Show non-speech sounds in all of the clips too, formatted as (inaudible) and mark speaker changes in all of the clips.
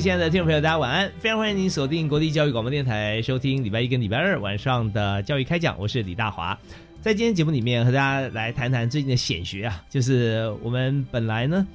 Speaker 1: 亲爱的听众朋友，大家晚安！非常欢迎您锁定国立教育广播电台，收听礼拜一跟礼拜二晚上的教育开讲。我是李大华，在今天节目里面和大家来谈谈最近的显学啊，就是我们本来呢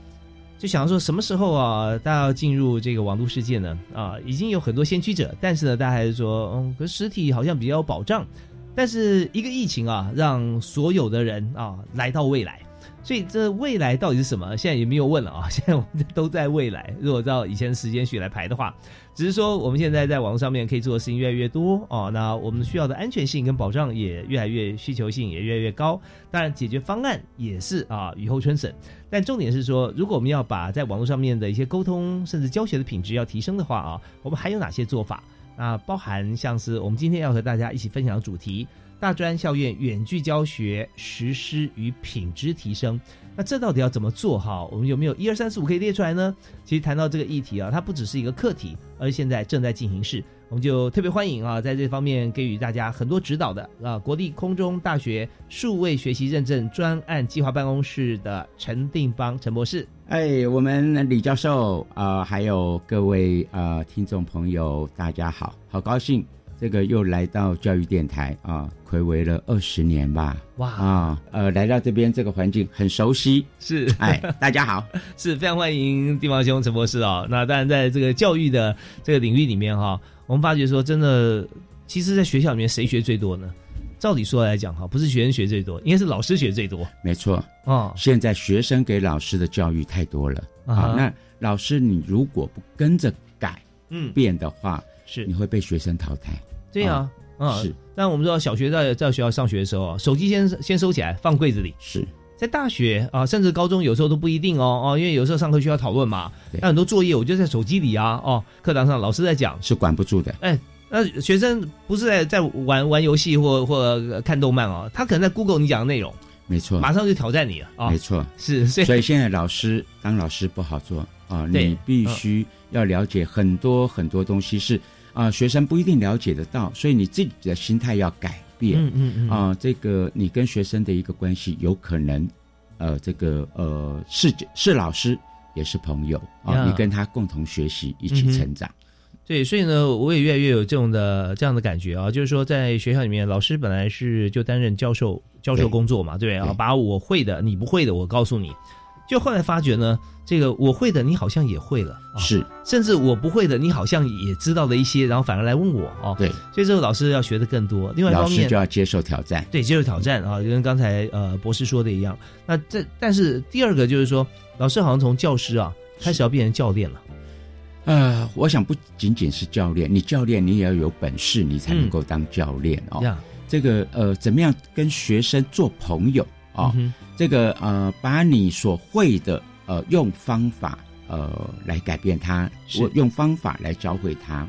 Speaker 1: 就想说什么时候啊，大家要进入这个网络世界呢？啊，已经有很多先驱者，但是呢，大家还是说，嗯，可实体好像比较有保障。但是一个疫情啊，让所有的人啊来到未来。所以这未来到底是什么？现在也没有问了啊！(laughs) 现在我们都在未来。如果照以前时间序来排的话，只是说我们现在在网络上面可以做的事情越来越多哦。那我们需要的安全性跟保障也越来越需求性也越来越高。当然，解决方案也是啊雨后春笋。但重点是说，如果我们要把在网络上面的一些沟通甚至教学的品质要提升的话啊，我们还有哪些做法？那包含像是我们今天要和大家一起分享的主题。大专校院远距教学实施与品质提升，那这到底要怎么做哈？我们有没有一二三四五可以列出来呢？其实谈到这个议题啊，它不只是一个课题，而现在正在进行式，我们就特别欢迎啊，在这方面给予大家很多指导的啊，国立空中大学数位学习认证专案计划办公室的陈定邦陈博士。
Speaker 2: 哎，我们李教授啊，还有各位啊听众朋友，大家好，好高兴。这个又来到教育电台啊，暌违了二十年吧？哇啊，呃，来到这边这个环境很熟悉，
Speaker 1: 是
Speaker 2: 哎，大家好，(laughs)
Speaker 1: 是非常欢迎地方兄陈博士哦。那当然，在这个教育的这个领域里面哈，我们发觉说，真的，其实，在学校里面谁学最多呢？照理说来讲哈，不是学生学最多，应该是老师学最多。
Speaker 2: 没错哦，现在学生给老师的教育太多了啊。那老师，你如果不跟着改，嗯，变的话。
Speaker 1: 是，
Speaker 2: 你会被学生淘汰。
Speaker 1: 对呀，啊，是。但我们知道，小学在在学校上学的时候啊，手机先先收起来，放柜子里。
Speaker 2: 是
Speaker 1: 在大学啊，甚至高中有时候都不一定哦哦，因为有时候上课需要讨论嘛，那很多作业我就在手机里啊哦，课堂上老师在讲
Speaker 2: 是管不住的。
Speaker 1: 哎，那学生不是在在玩玩游戏或或看动漫哦，他可能在 Google 你讲的内容，
Speaker 2: 没错，
Speaker 1: 马上就挑战你了啊。
Speaker 2: 没错，
Speaker 1: 是。
Speaker 2: 所以现在老师当老师不好做啊，你必须要了解很多很多东西是。啊，学生不一定了解得到，所以你自己的心态要改变。嗯嗯嗯。啊，这个你跟学生的一个关系，有可能，呃，这个呃，是是老师，也是朋友啊。你跟他共同学习，一起成长。
Speaker 1: 对，所以呢，我也越来越有这种的这样的感觉啊，就是说，在学校里面，老师本来是就担任教授教授工作嘛，对不对啊？把我会的，你不会的，我告诉你。就后来发觉呢，这个我会的，你好像也会了，
Speaker 2: 是，
Speaker 1: 甚至我不会的，你好像也知道了一些，然后反而来问我哦。
Speaker 2: 对，
Speaker 1: 所以这个老师要学的更多。另外一方面
Speaker 2: 就要接受挑战，
Speaker 1: 对，接受挑战啊，就跟刚才呃博士说的一样。那这但是第二个就是说，老师好像从教师啊开始要变成教练了。
Speaker 2: 呃，我想不仅仅是教练，你教练你也要有本事，你才能够当教练哦。这个呃，怎么样跟学生做朋友啊？这个呃，把你所会的呃，用方法呃来改变他，我用方法来教会他，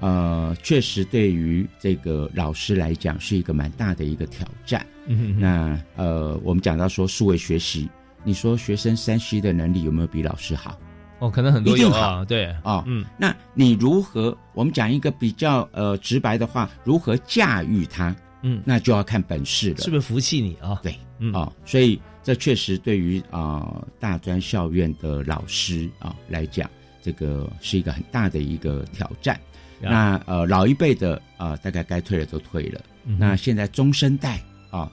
Speaker 2: 呃，确实对于这个老师来讲是一个蛮大的一个挑战。嗯哼那呃，我们讲到说数位学习，你说学生三 C 的能力有没有比老师好？
Speaker 1: 哦，可能很多有啊，对
Speaker 2: 啊，嗯，那你如何？我们讲一个比较呃直白的话，如何驾驭它？嗯，那就要看本事了，
Speaker 1: 是不是服气你啊？
Speaker 2: 对。嗯啊，所以这确实对于啊大专校院的老师啊来讲，这个是一个很大的一个挑战。那呃老一辈的啊，大概该退的都退了。那现在中生代啊，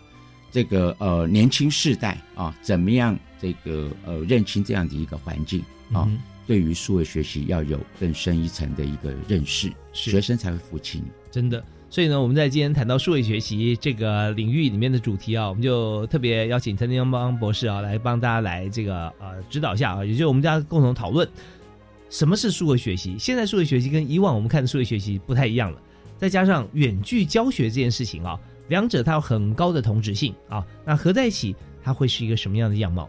Speaker 2: 这个呃年轻世代啊，怎么样这个呃认清这样的一个环境啊？对于数位学习要有更深一层的一个认识，学生才会服气你。
Speaker 1: 真的，所以呢，我们在今天谈到数位学习这个领域里面的主题啊，我们就特别邀请陈天邦博士啊来帮大家来这个呃指导一下啊，也就是我们大家共同讨论什么是数位学习。现在数位学习跟以往我们看的数位学习不太一样了，再加上远距教学这件事情啊。两者它有很高的同质性啊，那合在一起，它会是一个什么样的样貌？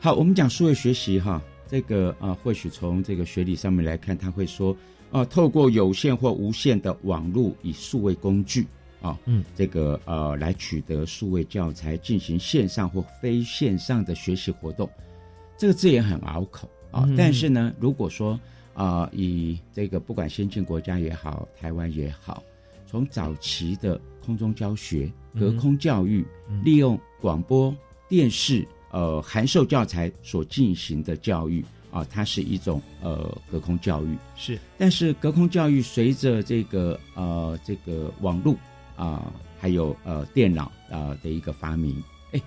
Speaker 2: 好，我们讲数位学习哈，这个啊，或许从这个学理上面来看，他会说啊，透过有线或无线的网络以数位工具啊，嗯，这个呃，来取得数位教材，进行线上或非线上的学习活动。这个字也很拗口啊，但是呢，如果说啊，以这个不管先进国家也好，台湾也好，从早期的空中教学、隔空教育，利用广播电视、呃函授教材所进行的教育啊，它是一种呃隔空教育。
Speaker 1: 是，
Speaker 2: 但是隔空教育随着这个呃这个网络啊，还有呃电脑啊的一个发明，哎，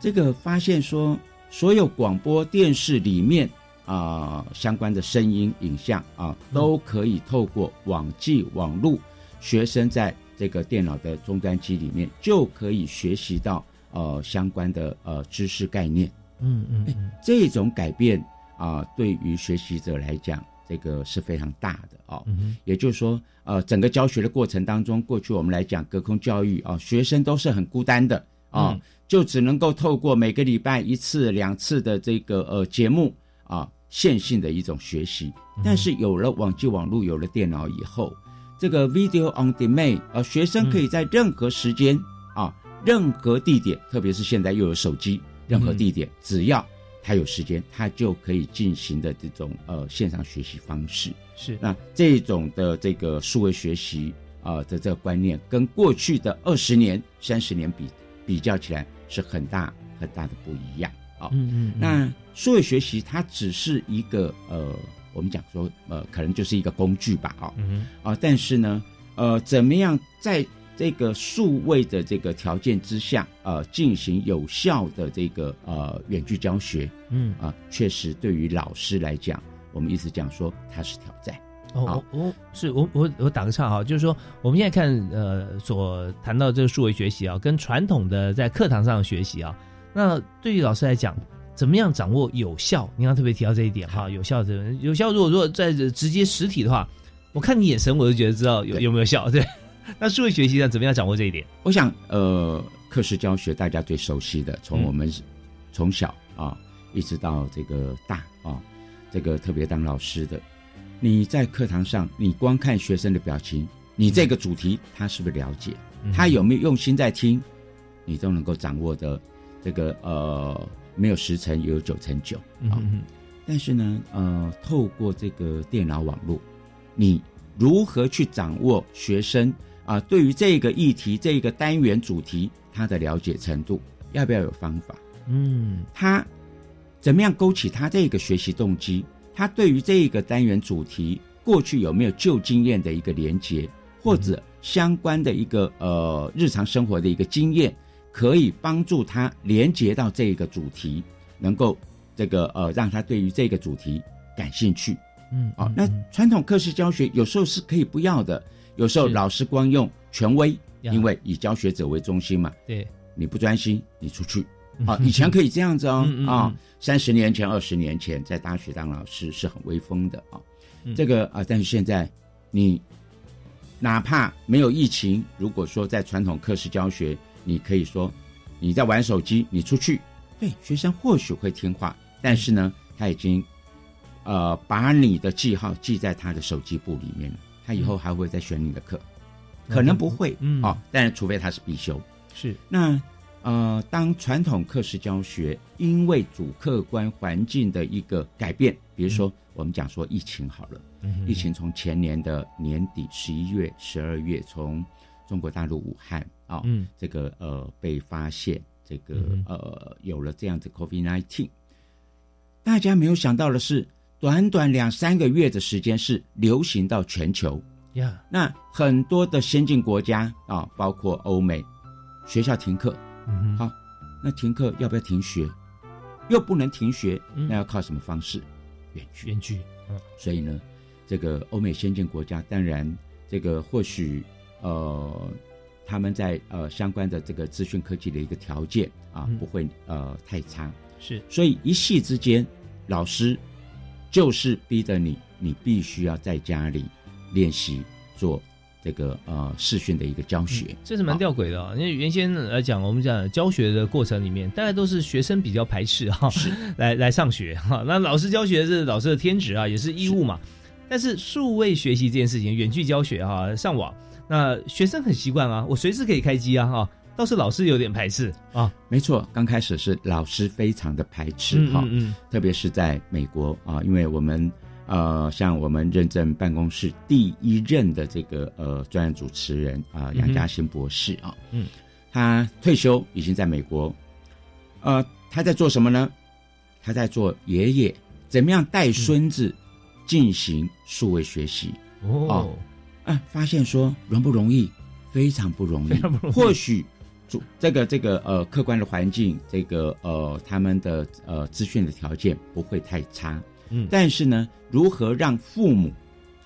Speaker 2: 这个发现说，所有广播电视里面啊相关的声音、影像啊，都可以透过网际网络，学生在。这个电脑的终端机里面就可以学习到呃相关的呃知识概念，嗯嗯，这种改变啊，对于学习者来讲，这个是非常大的哦。也就是说，呃，整个教学的过程当中，过去我们来讲隔空教育啊，学生都是很孤单的啊，就只能够透过每个礼拜一次两次的这个呃节目啊线性的一种学习。但是有了网际网络，有了电脑以后。这个 video on demand，呃，学生可以在任何时间啊，任何地点，特别是现在又有手机，任何地点，只要他有时间，他就可以进行的这种呃线上学习方式。
Speaker 1: 是
Speaker 2: 那这种的这个数位学习啊的这个观念，跟过去的二十年、三十年比比较起来，是很大很大的不一样啊。嗯嗯。那数位学习它只是一个呃。我们讲说，呃，可能就是一个工具吧，啊嗯，啊，但是呢，呃，怎么样在这个数位的这个条件之下，呃，进行有效的这个呃远距教学，嗯，啊，确实对于老师来讲，我们一直讲说它是挑战。
Speaker 1: 哦，我是我我我打个岔哈，就是说我们现在看呃所谈到这个数位学习啊，跟传统的在课堂上学习啊，那对于老师来讲。怎么样掌握有效？你刚特别提到这一点哈，有效的有效。如果如果在直接实体的话，我看你眼神，我就觉得知道有有没有效。对，(laughs) 那数位学习上？怎么样掌握这一点？
Speaker 2: 我想，呃，课时教学大家最熟悉的，从我们从小啊一直到这个大啊，这个特别当老师的，你在课堂上，你光看学生的表情，你这个主题他是不是了解？他有没有用心在听？你都能够掌握的这个呃。没有十成，也有九成九啊。但是呢，呃，透过这个电脑网络，你如何去掌握学生啊对于这个议题、这个单元主题他的了解程度？要不要有方法？嗯，他怎么样勾起他这个学习动机？他对于这个单元主题过去有没有旧经验的一个连接，或者相关的一个呃日常生活的一个经验？可以帮助他连接到这个主题，能够这个呃让他对于这个主题感兴趣。嗯，啊，那传统课时教学有时候是可以不要的，有时候老师光用权威，因为以教学者为中心嘛。
Speaker 1: 对，
Speaker 2: 你不专心，你出去。啊，以前可以这样子哦。(laughs) 啊，三十年前、二十年前在大学当老师是很威风的啊。这个啊，但是现在你哪怕没有疫情，如果说在传统课室教学。你可以说你在玩手机，你出去，对学生或许会听话，但是呢，他已经呃把你的记号记在他的手机簿里面了，他以后还会再选你的课，可能不会，嗯，哦，但是除非他是必修，
Speaker 1: 是。
Speaker 2: 那呃，当传统课时教学因为主客观环境的一个改变，比如说我们讲说疫情好了，疫情从前年的年底十一月、十二月从中国大陆武汉。啊，嗯，这个呃被发现，这个呃有了这样子 COVID nineteen，大家没有想到的是，短短两三个月的时间是流行到全球呀。那很多的先进国家啊，包括欧美，学校停课，好，那停课要不要停学？又不能停学，那要靠什么方式？远距。
Speaker 1: 远距。
Speaker 2: 嗯，所以呢，这个欧美先进国家，当然这个或许呃，他们在呃相关的这个资讯科技的一个条件啊，不会呃太差。
Speaker 1: 是，
Speaker 2: 所以一系之间，老师就是逼着你，你必须要在家里练习做。这个呃视讯的一个教学，
Speaker 1: 这是蛮吊诡的啊！因为原先来讲，我们讲教学的过程里面，大概都是学生比较排斥哈，来来上学哈。那老师教学是老师的天职啊，也是义务嘛。但是数位学习这件事情，远距教学哈，上网，那学生很习惯啊，我随时可以开机啊哈。倒是老师有点排斥。啊，
Speaker 2: 没错，刚开始是老师非常的排斥哈，特别是在美国啊，因为我们。呃，像我们认证办公室第一任的这个呃专业主持人啊，杨嘉欣博士啊，嗯，他退休已经在美国，呃，他在做什么呢？他在做爷爷怎么样带孙子进行数位学习。哦，啊，发现说容不容易？非常不容易，或许主这个这个呃客观的环境，这个呃他们的呃资讯的条件不会太差。嗯，但是呢，如何让父母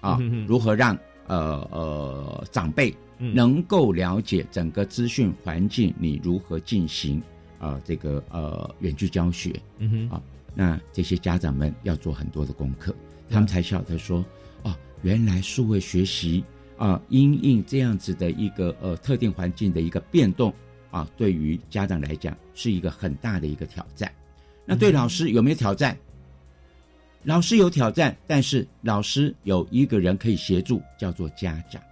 Speaker 2: 啊，如何让呃呃长辈能够了解整个资讯环境，你如何进行啊这个呃远距教学？嗯哼。啊，那这些家长们要做很多的功课，他们才晓得说，哦，原来数位学习啊，因应这样子的一个呃特定环境的一个变动啊，对于家长来讲是一个很大的一个挑战。那对老师有没有挑战？老师有挑战，但是老师有一个人可以协助，叫做家长。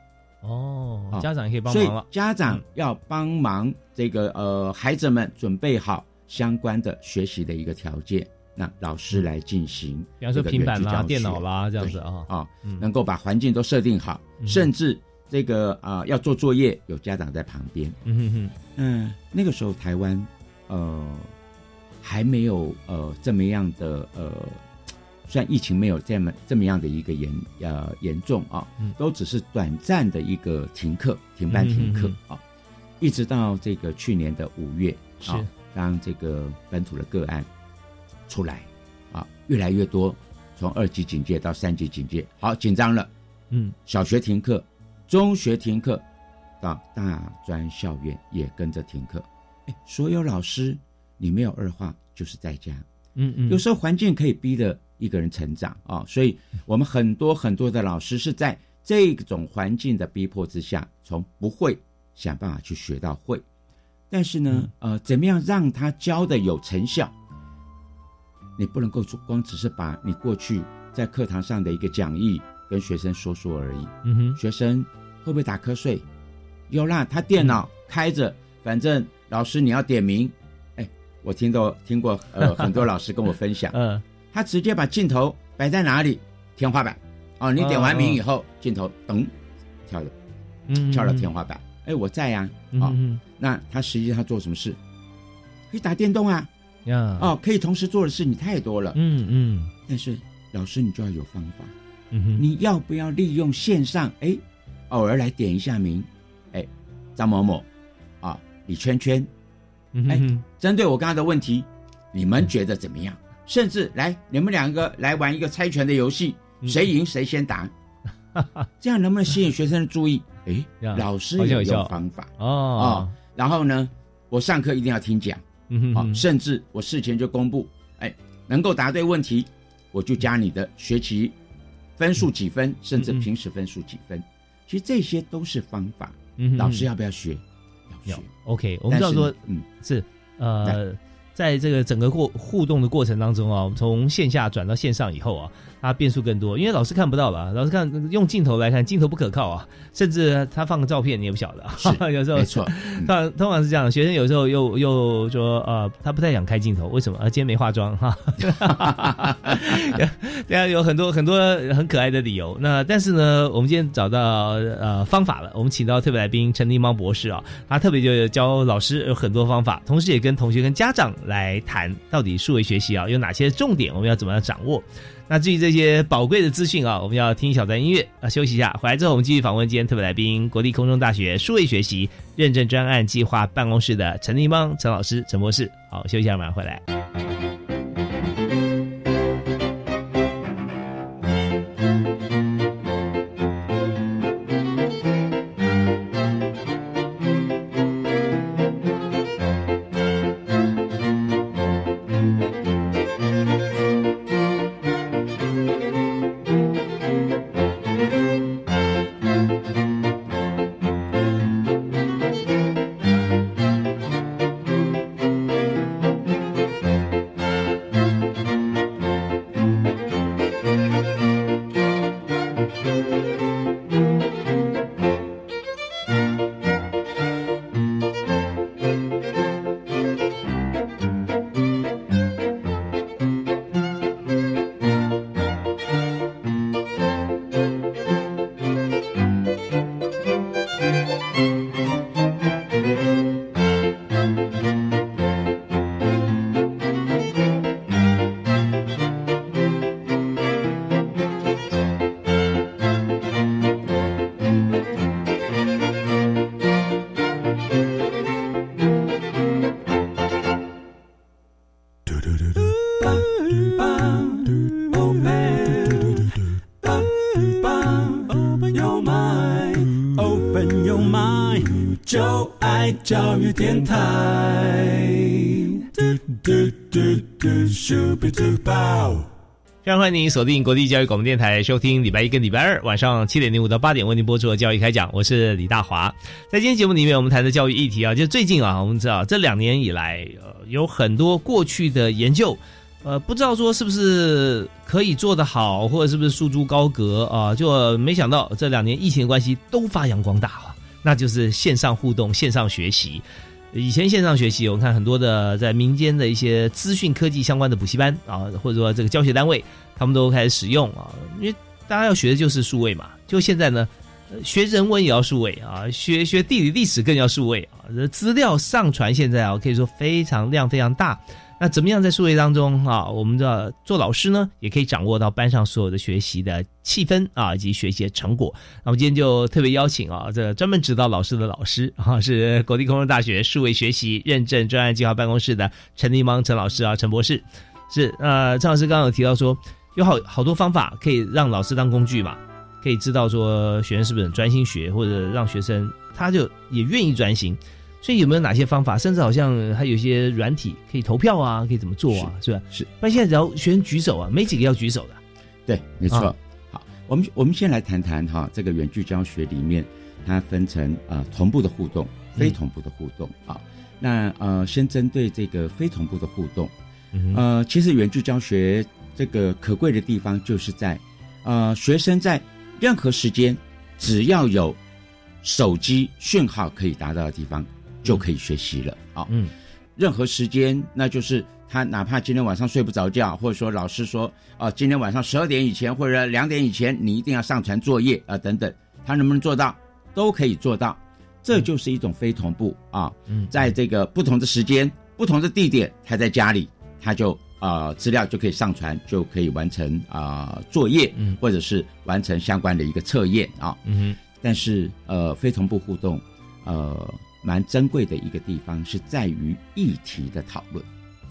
Speaker 1: 哦，家长也可以帮忙了。
Speaker 2: 家长要帮忙这个呃，孩子们准备好相关的学习的一个条件，那老师来进行，
Speaker 1: 比方说平板啦、电脑啦这样子啊
Speaker 2: 啊，能够把环境都设定好，甚至这个啊要做作业，有家长在旁边。嗯哼哼，嗯，那个时候台湾呃还没有呃这么样的呃。虽然疫情没有这么这么样的一个严呃严重啊，都只是短暂的一个停课、停班、停课啊，一直到这个去年的五月啊，当这个本土的个案出来啊，越来越多，从二级警戒到三级警戒，好紧张了，嗯，小学停课，中学停课，到大专校园也跟着停课，哎，所有老师你没有二话就是在家，嗯嗯，有时候环境可以逼的。一个人成长啊，所以我们很多很多的老师是在这种环境的逼迫之下，从不会想办法去学到会。但是呢，呃，怎么样让他教的有成效？你不能够光只是把你过去在课堂上的一个讲义跟学生说说而已。嗯哼，学生会不会打瞌睡？有啦，他电脑开着，反正老师你要点名。哎，我听到听过呃 (laughs) 很多老师跟我分享。嗯。他直接把镜头摆在哪里？天花板。哦，你点完名以后，镜头噔跳了，嗯，跳到天花板。哎，我在呀。哦，那他实际上做什么事？可以打电动啊。呀。哦，可以同时做的事你太多了。嗯嗯。但是老师，你就要有方法。嗯哼。你要不要利用线上？哎，偶尔来点一下名。哎，张某某，啊，李圈圈。嗯哎，针对我刚刚的问题，你们觉得怎么样？甚至来，你们两个来玩一个猜拳的游戏，谁赢谁先答，(laughs) 这样能不能吸引学生的注意？哎，老师有用方法哦。然后呢，我上课一定要听讲，好，甚至我事前就公布，哎，能够答对问题，我就加你的学期分数几分，甚至平时分数几分。其实这些都是方法，嗯老师要不要学？
Speaker 1: 要学。OK，我们知道说，嗯，是呃。在这个整个过互动的过程当中啊，从线下转到线上以后啊，它变数更多，因为老师看不到了，老师看用镜头来看，镜头不可靠啊，甚至他放个照片你也不晓得，(laughs) 有时候
Speaker 2: 没错，
Speaker 1: 通通常是这样，学生有时候又又说呃，他不太想开镜头，为什么？啊，今天没化妆哈，对啊，有很多很多很可爱的理由。那但是呢，我们今天找到呃方法了，我们请到特别来宾陈立猫博士啊，他特别就教老师有很多方法，同时也跟同学跟家长。来谈到底数位学习啊有哪些重点，我们要怎么样掌握？那至于这些宝贵的资讯啊，我们要听小段音乐啊，休息一下，回来之后我们继续访问今天特别来宾，国立空中大学数位学习认证专案计划办公室的陈立邦陈老师陈博士。好，休息一下，马上回来。非常欢迎您锁定国际教育广播电台，收听礼拜一跟礼拜二晚上七点零五到八点为您播出的教育开讲。我是李大华。在今天节目里面，我们谈的教育议题啊，就最近啊，我们知道这两年以来，呃，有很多过去的研究，呃，不知道说是不是可以做得好，或者是不是束之高阁啊？就没想到这两年疫情的关系都发扬光大了。那就是线上互动、线上学习。以前线上学习，我们看很多的在民间的一些资讯科技相关的补习班啊，或者说这个教学单位，他们都开始使用啊。因为大家要学的就是数位嘛。就现在呢，学人文也要数位啊，学学地理历史更要数位啊。资料上传现在啊，可以说非常量非常大。那怎么样在数位当中啊？我们的做老师呢，也可以掌握到班上所有的学习的气氛啊，以及学习的成果。那我们今天就特别邀请啊，这专门指导老师的老师啊，是国立空中大学数位学习认证专案计划办公室的陈立芒陈老师啊，陈博士。是呃，陈老师刚刚有提到说，有好好多方法可以让老师当工具嘛，可以知道说学生是不是很专心学，或者让学生他就也愿意专心。所以有没有哪些方法？甚至好像还有一些软体可以投票啊，可以怎么做啊？是吧？
Speaker 2: 是。
Speaker 1: 那现在只要学生举手啊，没几个要举手的。
Speaker 2: 对，没错。好，我们我们先来谈谈哈，这个远距教学里面，它分成呃同步的互动、非同步的互动啊。那呃，先针对这个非同步的互动，呃，其实远距教学这个可贵的地方就是在呃，学生在任何时间只要有手机讯号可以达到的地方。就可以学习了啊！嗯，任何时间，那就是他哪怕今天晚上睡不着觉，或者说老师说啊，今天晚上十二点以前或者两点以前，你一定要上传作业啊等等，他能不能做到？都可以做到，这就是一种非同步啊！嗯，在这个不同的时间、不同的地点，他在家里，他就啊资料就可以上传，就可以完成啊作业，嗯，或者是完成相关的一个测验啊。嗯哼，但是呃，非同步互动，呃。蛮珍贵的一个地方是在于议题的讨论，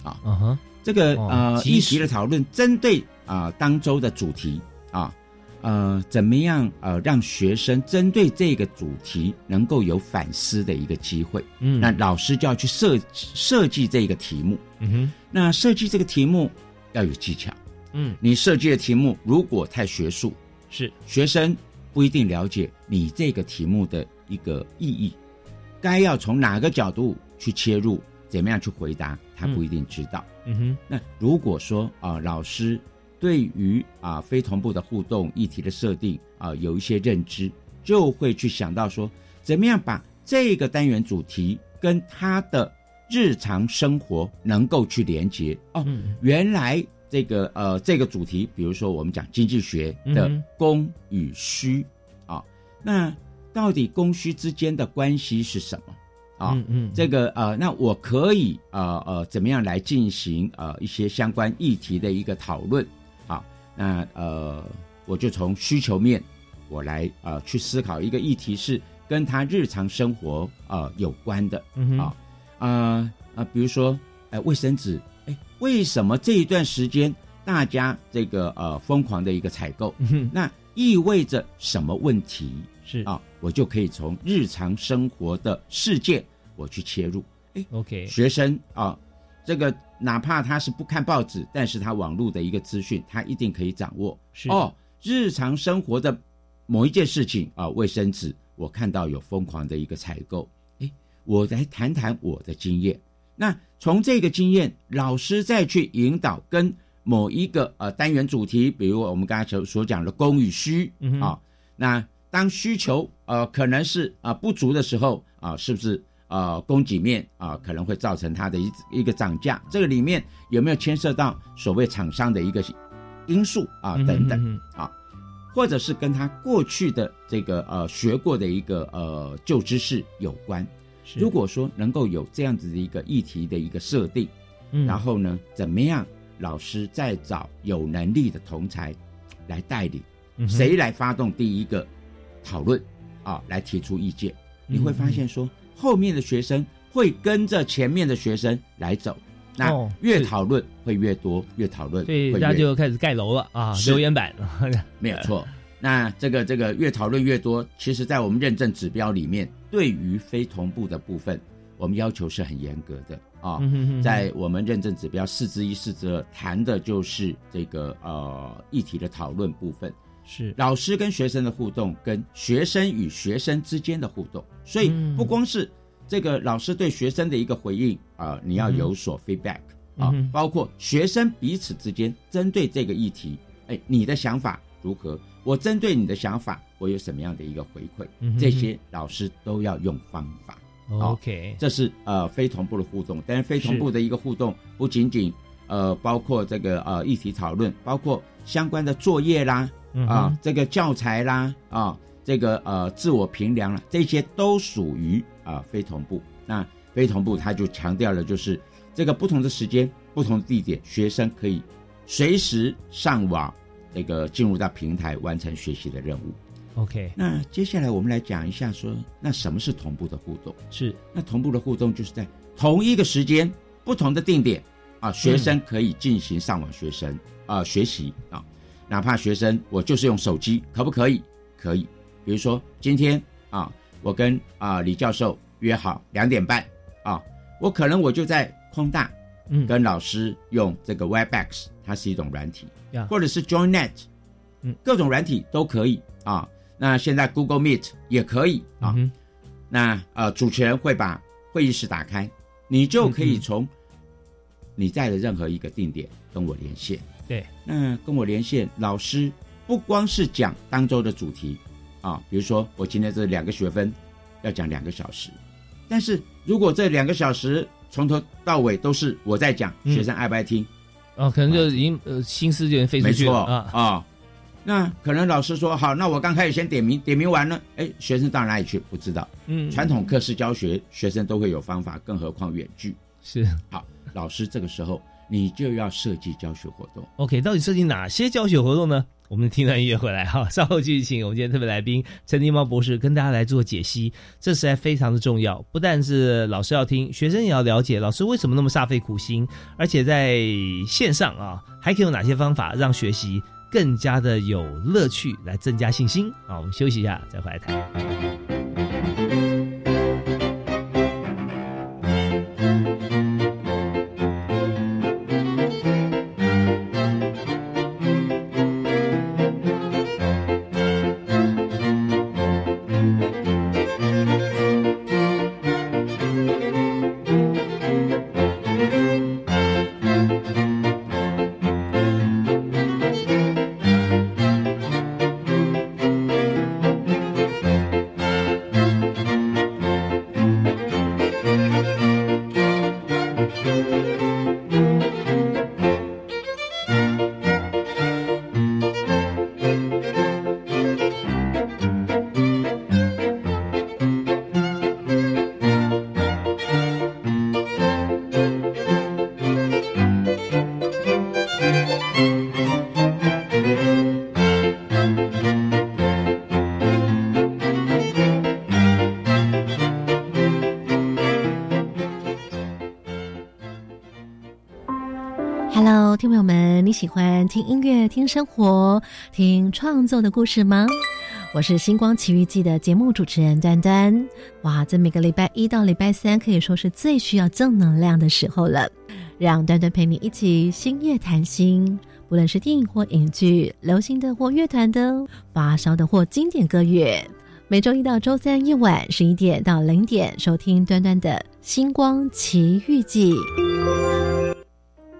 Speaker 2: 啊，这个呃议题的讨论针对啊当周的主题啊，呃怎么样呃让学生针对这个主题能够有反思的一个机会，嗯，那老师就要去设设计这个题目，嗯哼，那设计这个题目要有技巧，嗯，你设计的题目如果太学术，
Speaker 1: 是。
Speaker 2: 学生不一定了解你这个题目的一个意义。该要从哪个角度去切入，怎么样去回答，他不一定知道。嗯哼。那如果说啊，老师对于啊非同步的互动议题的设定啊有一些认知，就会去想到说，怎么样把这个单元主题跟他的日常生活能够去连接。哦，原来这个呃这个主题，比如说我们讲经济学的供与需啊，那。到底供需之间的关系是什么？啊，嗯嗯，这个呃，那我可以呃呃怎么样来进行呃一些相关议题的一个讨论？好，那呃，我就从需求面我来呃去思考一个议题是跟他日常生活呃有关的啊啊啊，比如说哎卫生纸，哎为什么这一段时间大家这个呃疯狂的一个采购？那意味着什么问题？
Speaker 1: 是
Speaker 2: 啊，我就可以从日常生活的事件我去切入。
Speaker 1: 哎，OK，
Speaker 2: 学生啊，这个哪怕他是不看报纸，但是他网络的一个资讯，他一定可以掌握。
Speaker 1: 是
Speaker 2: 哦，日常生活的某一件事情啊，卫生纸，我看到有疯狂的一个采购。哎，我来谈谈我的经验。那从这个经验，老师再去引导跟某一个呃单元主题，比如我们刚才所所讲的供与需啊，那。当需求呃可能是啊不足的时候啊，是不是呃供给面啊可能会造成它的一一个涨价？这个里面有没有牵涉到所谓厂商的一个因素啊等等啊，或者是跟他过去的这个呃学过的一个呃旧知识有关？如果说能够有这样子的一个议题的一个设定，嗯然后呢，怎么样老师再找有能力的同才来带领，谁来发动第一个？讨论啊，来提出意见，你会发现说，后面的学生会跟着前面的学生来走，那越讨论会越多，越讨论，
Speaker 1: 对，大家就开始盖楼了啊，留言板了，(laughs)
Speaker 2: 没有错。那这个这个越讨论越多，其实，在我们认证指标里面，对于非同步的部分，我们要求是很严格的啊。在我们认证指标四之一、四之二谈的就是这个呃议题的讨论部分。
Speaker 1: 是
Speaker 2: 老师跟学生的互动，跟学生与学生之间的互动，所以不光是这个老师对学生的一个回应啊，你要有所 feedback 啊，包括学生彼此之间针对这个议题，哎，你的想法如何？我针对你的想法，我有什么样的一个回馈？这些老师都要用方法。
Speaker 1: OK，
Speaker 2: 这是呃非同步的互动，但是非同步的一个互动不仅仅呃包括这个呃议题讨论，包括相关的作业啦。啊，这个教材啦，啊，这个呃自我评量啦，这些都属于啊非同步。那非同步，他就强调了，就是这个不同的时间、不同的地点，学生可以随时上网，这个进入到平台完成学习的任务。
Speaker 1: OK，
Speaker 2: 那接下来我们来讲一下，说那什么是同步的互动？
Speaker 1: 是
Speaker 2: 那同步的互动，就是在同一个时间、不同的定点啊，学生可以进行上网学生啊学习啊。哪怕学生，我就是用手机，可不可以？可以。比如说今天啊，我跟啊李教授约好两点半啊，我可能我就在空大，嗯，跟老师用这个 Webex，它是一种软体，或者是 JoinNet，嗯，各种软体都可以啊。那现在 Google Meet 也可以啊。那呃，主持人会把会议室打开，你就可以从你在的任何一个定点跟我连线。
Speaker 1: 对，
Speaker 2: 那跟我连线老师，不光是讲当周的主题啊，比如说我今天这两个学分要讲两个小时，但是如果这两个小时从头到尾都是我在讲，学生爱不爱听？
Speaker 1: 哦，可能就已经呃心思就飞出去了啊
Speaker 2: 啊。那可能老师说好，那我刚开始先点名，点名完了，哎，学生到哪里去？不知道。嗯，传统课室教学，学生都会有方法，更何况远距
Speaker 1: 是
Speaker 2: 好，老师这个时候。你就要设计教学活动。
Speaker 1: OK，到底设计哪些教学活动呢？我们听段音乐回来哈，(laughs) 稍后继续请我们今天特别来宾陈金猫博士跟大家来做解析。这实在非常的重要，不但是老师要听，学生也要了解老师为什么那么煞费苦心，而且在线上啊，还可以有哪些方法让学习更加的有乐趣，来增加信心。好，我们休息一下，再回来谈。
Speaker 3: 听音乐、听生活、听创作的故事吗？我是《星光奇遇记》的节目主持人端端。哇，在每个礼拜一到礼拜三，可以说是最需要正能量的时候了。让端端陪你一起星夜谈心，不论是电影或影剧、流行的或乐团的、发烧的或经典歌乐。每周一到周三夜晚十一点到零点，收听端端的《星光奇遇记》。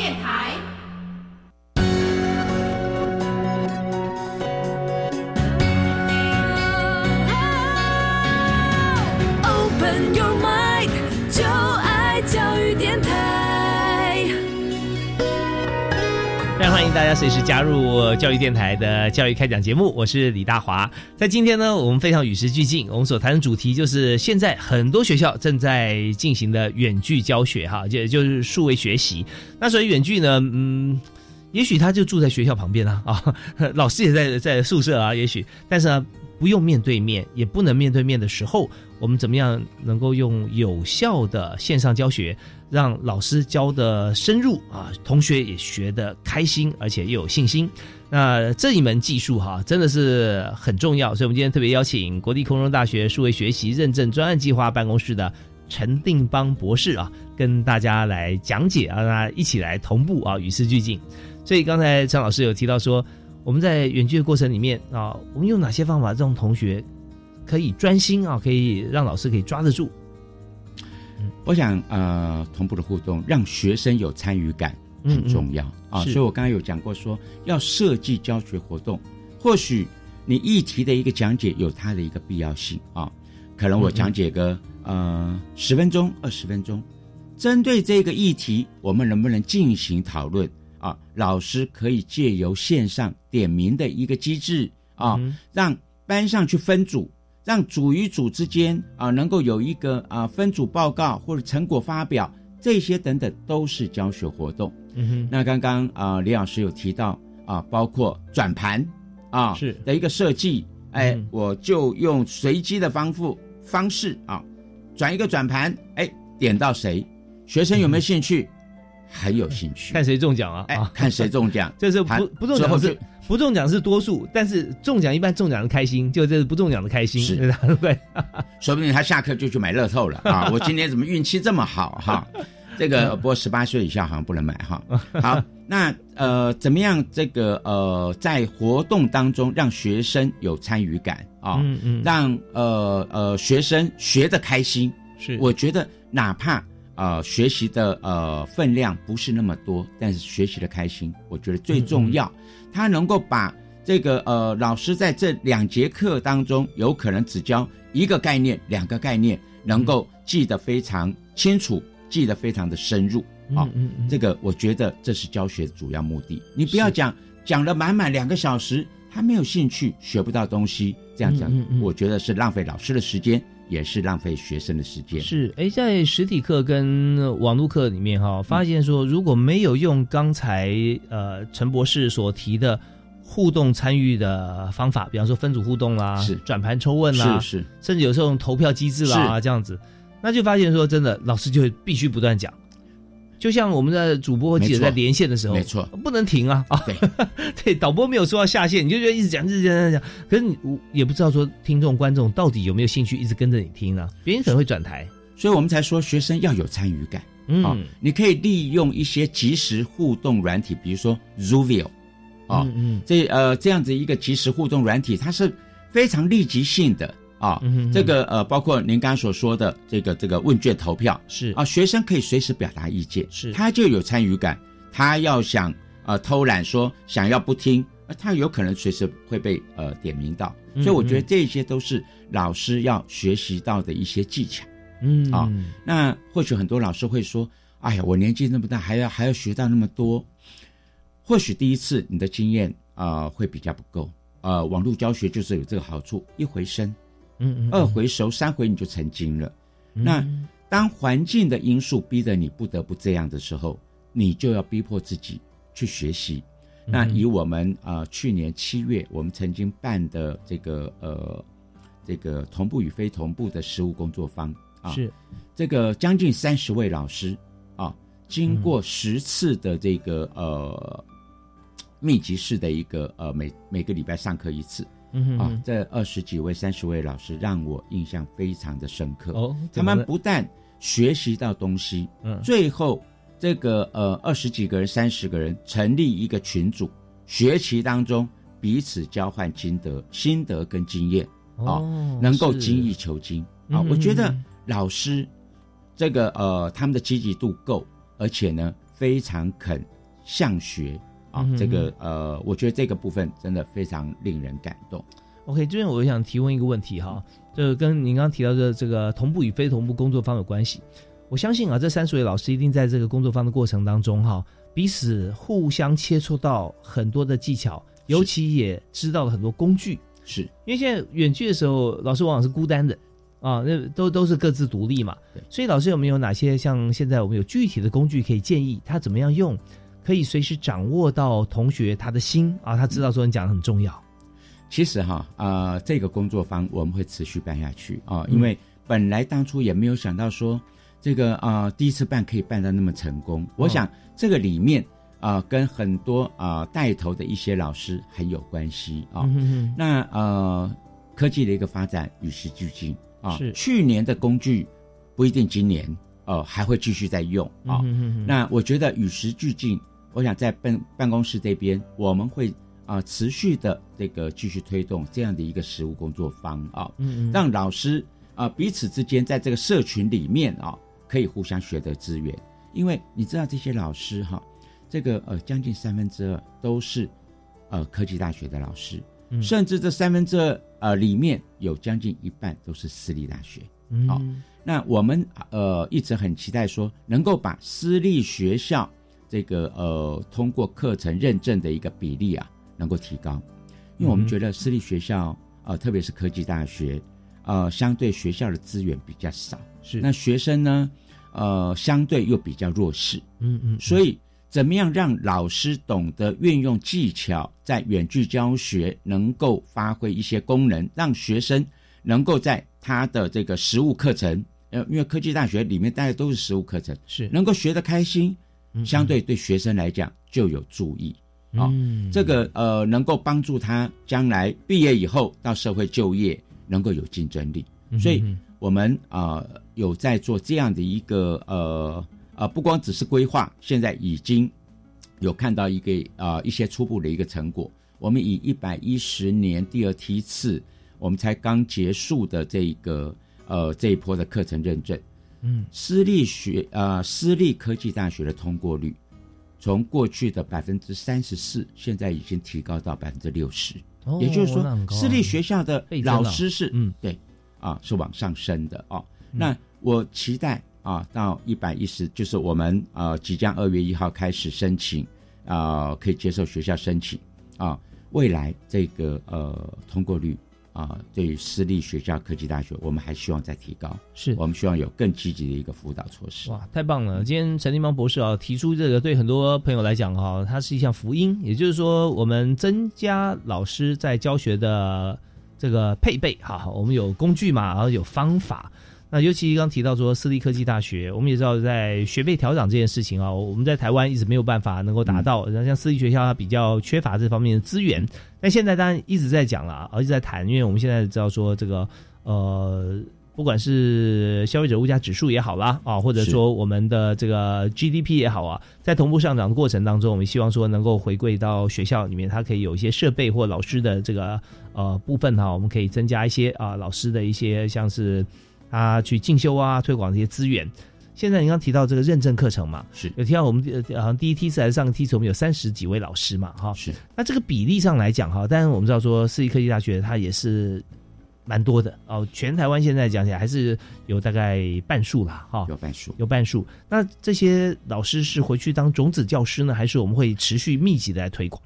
Speaker 1: 电台随时加入教育电台的教育开讲节目，我是李大华。在今天呢，我们非常与时俱进，我们所谈的主题就是现在很多学校正在进行的远距教学，哈，就就是数位学习。那所以远距呢，嗯，也许他就住在学校旁边啊，啊，(laughs) 老师也在在宿舍啊，也许，但是呢，不用面对面，也不能面对面的时候，我们怎么样能够用有效的线上教学？让老师教的深入啊，同学也学的开心，而且又有信心。那这一门技术哈，真的是很重要。所以，我们今天特别邀请国立空中大学数位学习认证专案计划办公室的陈定邦博士啊，跟大家来讲解啊，大家一起来同步啊，与时俱进。所以，刚才张老师有提到说，我们在远距的过程里面啊，我们用哪些方法让同学可以专心啊，可以让老师可以抓得住。
Speaker 2: 我想，呃，同步的互动让学生有参与感很重要啊。所以我刚刚有讲过，说要设计教学活动，或许你议题的一个讲解有它的一个必要性啊。可能我讲解个呃十分钟、二十分钟，针对这个议题，我们能不能进行讨论啊？老师可以借由线上点名的一个机制啊，让班上去分组。让组与组之间啊，能够有一个啊分组报告或者成果发表，这些等等都是教学活动。嗯哼，那刚刚啊李老师有提到啊，包括转盘啊
Speaker 1: 是
Speaker 2: 的一个设计，哎，我就用随机的方式方式啊，转一个转盘，哎，点到谁，学生有没有兴趣？很有兴趣，
Speaker 1: 看谁中奖啊？
Speaker 2: 哎，看谁中奖，
Speaker 1: 这是不不中奖是。不中奖是多数，但是中奖一般中奖的开心，就这是不中奖的开心，
Speaker 2: 是
Speaker 1: 对？(laughs)
Speaker 2: 说不定他下课就去买乐透了啊！(laughs) 我今天怎么运气这么好哈？这个不过十八岁以下好像不能买哈。好，那呃，怎么样？这个呃，在活动当中让学生有参与感啊，嗯嗯，让呃呃学生学的开心。
Speaker 1: 是，
Speaker 2: 我觉得哪怕呃学习的呃分量不是那么多，但是学习的开心，我觉得最重要。他能够把这个呃，老师在这两节课当中，有可能只教一个概念、两个概念，能够记得非常清楚，记得非常的深入好。这个我觉得这是教学主要目的。你不要讲讲了满满两个小时，他没有兴趣，学不到东西，这样讲，我觉得是浪费老师的时间，也是浪费学生的时间。
Speaker 1: 是，哎，在实体课跟网络课里面哈，发现说如果没有用刚才呃陈博士所提的。互动参与的方法，比方说分组互动啦，
Speaker 2: 是
Speaker 1: 转盘抽问啦，
Speaker 2: 是是，
Speaker 1: 甚至有时候用投票机制啦，这样子，那就发现说真的，老师就必须不断讲。就像我们的主播或记者在连线的时候，
Speaker 2: 没错，
Speaker 1: 不能停啊！啊，对，(laughs) 对，导播没有说要下线，你就觉得一直讲，一直讲，讲。可是你也不知道说听众观众到底有没有兴趣一直跟着你听呢？别人可能会转台，
Speaker 2: 所以我们才说学生要有参与感。嗯，你可以利用一些即时互动软体，比如说 Zoovio，啊，嗯，这呃这样子一个即时互动软体，它是非常立即性的。啊，这个呃，包括您刚刚所说的这个这个问卷投票
Speaker 1: 是
Speaker 2: 啊，学生可以随时表达意见，
Speaker 1: 是
Speaker 2: 他就有参与感。他要想呃偷懒说想要不听，他有可能随时会被呃点名到。所以我觉得这些都是老师要学习到的一些技巧。
Speaker 1: 嗯
Speaker 2: 啊，那或许很多老师会说：“哎呀，我年纪那么大，还要还要学到那么多。”或许第一次你的经验啊会比较不够。呃，网络教学就是有这个好处，一回生。
Speaker 1: 嗯，
Speaker 2: 二回熟，三回你就成精了。那当环境的因素逼得你不得不这样的时候，你就要逼迫自己去学习。那以我们啊去年七月我们曾经办的这个呃这个同步与非同步的实务工作坊啊，
Speaker 1: 是
Speaker 2: 这个将近三十位老师啊，经过十次的这个呃密集式的一个呃每每个礼拜上课一次。
Speaker 1: 嗯
Speaker 2: 啊，这二十几位、三十位老师让我印象非常的深刻。
Speaker 1: 哦，
Speaker 2: 他们不但学习到东西，
Speaker 1: 嗯，
Speaker 2: 最后这个呃二十几个人、三十个人成立一个群组，学习当中彼此交换心得、心得跟经验，
Speaker 1: 哦，
Speaker 2: 能够精益求精啊。我觉得老师这个呃他们的积极度够，而且呢非常肯向学。啊，这个呃，我觉得这个部分真的非常令人感动。
Speaker 1: OK，这边我想提问一个问题哈，就跟您刚刚提到的这个同步与非同步工作方有关系。我相信啊，这三十位老师一定在这个工作方的过程当中哈，彼此互相切磋到很多的技巧，尤其也知道了很多工具。
Speaker 2: 是
Speaker 1: 因为现在远距的时候，老师往往是孤单的啊，那都都是各自独立嘛。所以老师有没有哪些像现在我们有具体的工具可以建议他怎么样用？可以随时掌握到同学他的心啊，他知道说你讲的很重要。
Speaker 2: 其实哈啊，这个工作坊我们会持续办下去啊，因为本来当初也没有想到说这个啊第一次办可以办得那么成功。我想这个里面啊跟很多啊带头的一些老师很有关系啊。那呃科技的一个发展与时俱进啊，
Speaker 1: 是
Speaker 2: 去年的工具不一定今年哦还会继续在用啊。那我觉得与时俱进。我想在办办公室这边，我们会啊持续的这个继续推动这样的一个实务工作方啊，
Speaker 1: 嗯，
Speaker 2: 让老师啊彼此之间在这个社群里面啊可以互相学得资源，因为你知道这些老师哈，这个呃将近三分之二都是呃科技大学的老师，甚至这三分之二呃里面有将近一半都是私立大学，好，那我们呃一直很期待说能够把私立学校。这个呃，通过课程认证的一个比例啊，能够提高，因为我们觉得私立学校呃，特别是科技大学，呃，相对学校的资源比较少，
Speaker 1: 是。
Speaker 2: 那学生呢，呃，相对又比较弱势，
Speaker 1: 嗯嗯，
Speaker 2: 所以怎么样让老师懂得运用技巧，在远距教学能够发挥一些功能，让学生能够在他的这个实物课程，呃，因为科技大学里面大家都是实物课程，
Speaker 1: 是。
Speaker 2: 能够学得开心。相对对学生来讲就有注意，啊，这个呃能够帮助他将来毕业以后到社会就业能够有竞争力，所以我们啊有在做这样的一个呃呃不光只是规划，现在已经有看到一个啊一些初步的一个成果。我们以一百一十年第二梯次，我们才刚结束的这个呃这一波的课程认证。
Speaker 1: 嗯，
Speaker 2: 私立学呃，私立科技大学的通过率，从过去的百分之三十四，现在已经提高到百分之六十。
Speaker 1: 哦，
Speaker 2: 也就是说，私立学校的老师是
Speaker 1: 嗯。
Speaker 2: 对啊，是往上升的哦。那我期待啊，到一百一十，就是我们呃，即将二月一号开始申请啊，可以接受学校申请啊，未来这个呃通过率啊。啊，对于私立学校、科技大学，我们还希望再提高，
Speaker 1: 是
Speaker 2: 我们希望有更积极的一个辅导措施。
Speaker 1: 哇，太棒了！今天陈立邦博士啊提出这个，对很多朋友来讲哈，它是一项福音，也就是说，我们增加老师在教学的这个配备哈，我们有工具嘛，然后有方法。那尤其刚提到说私立科技大学，我们也知道在学费调整这件事情啊，我们在台湾一直没有办法能够达到。然后像私立学校它比较缺乏这方面的资源，那现在当然一直在讲了，而且在谈，因为我们现在知道说这个呃，不管是消费者物价指数也好啦啊，或者说我们的这个 GDP 也好啊，在同步上涨的过程当中，我们希望说能够回归到学校里面，它可以有一些设备或老师的这个呃部分哈，我们可以增加一些啊老师的一些像是。他去进修啊，推广这些资源。现在你刚提到这个认证课程嘛，
Speaker 2: 是
Speaker 1: 有提到我们好像第一梯次还是上个梯次，我们有三十几位老师嘛，哈，
Speaker 2: 是。
Speaker 1: 那这个比例上来讲哈，但是我们知道说私立科技大学它也是蛮多的哦，全台湾现在讲起来还是有大概半数啦，哈，
Speaker 2: 有半数，
Speaker 1: 有半数。那这些老师是回去当种子教师呢，还是我们会持续密集的来推广？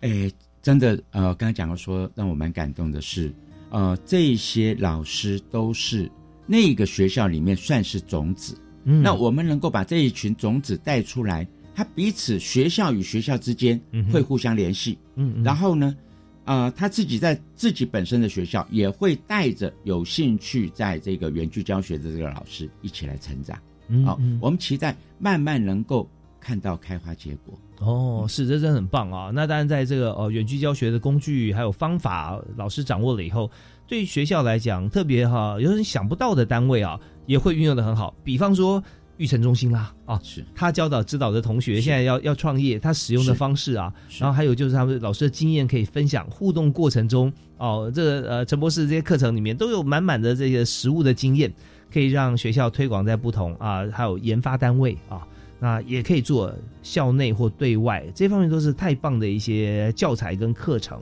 Speaker 2: 哎，真的，呃，刚才讲到说让我蛮感动的是，呃，这些老师都是。那个学校里面算是种子，嗯那我们能够把这一群种子带出来，他彼此学校与学校之间会互相联系，嗯，然后呢，呃，他自己在自己本身的学校也会带着有兴趣在这个远距教学的这个老师一起来成长，好，我们期待慢慢能够看到开花结果。
Speaker 1: 哦，是，这真的很棒啊！那当然，在这个呃远距教学的工具还有方法，老师掌握了以后。对于学校来讲，特别哈，有人想不到的单位啊，也会运用的很好。比方说育成中心啦，啊，
Speaker 2: 是
Speaker 1: 他教导指导的同学现在要要创业，他使用的方式啊，然后还有就是他们老师的经验可以分享，互动过程中哦，这个呃陈博士这些课程里面都有满满的这些实物的经验，可以让学校推广在不同啊，还有研发单位啊，那也可以做校内或对外这方面都是太棒的一些教材跟课程。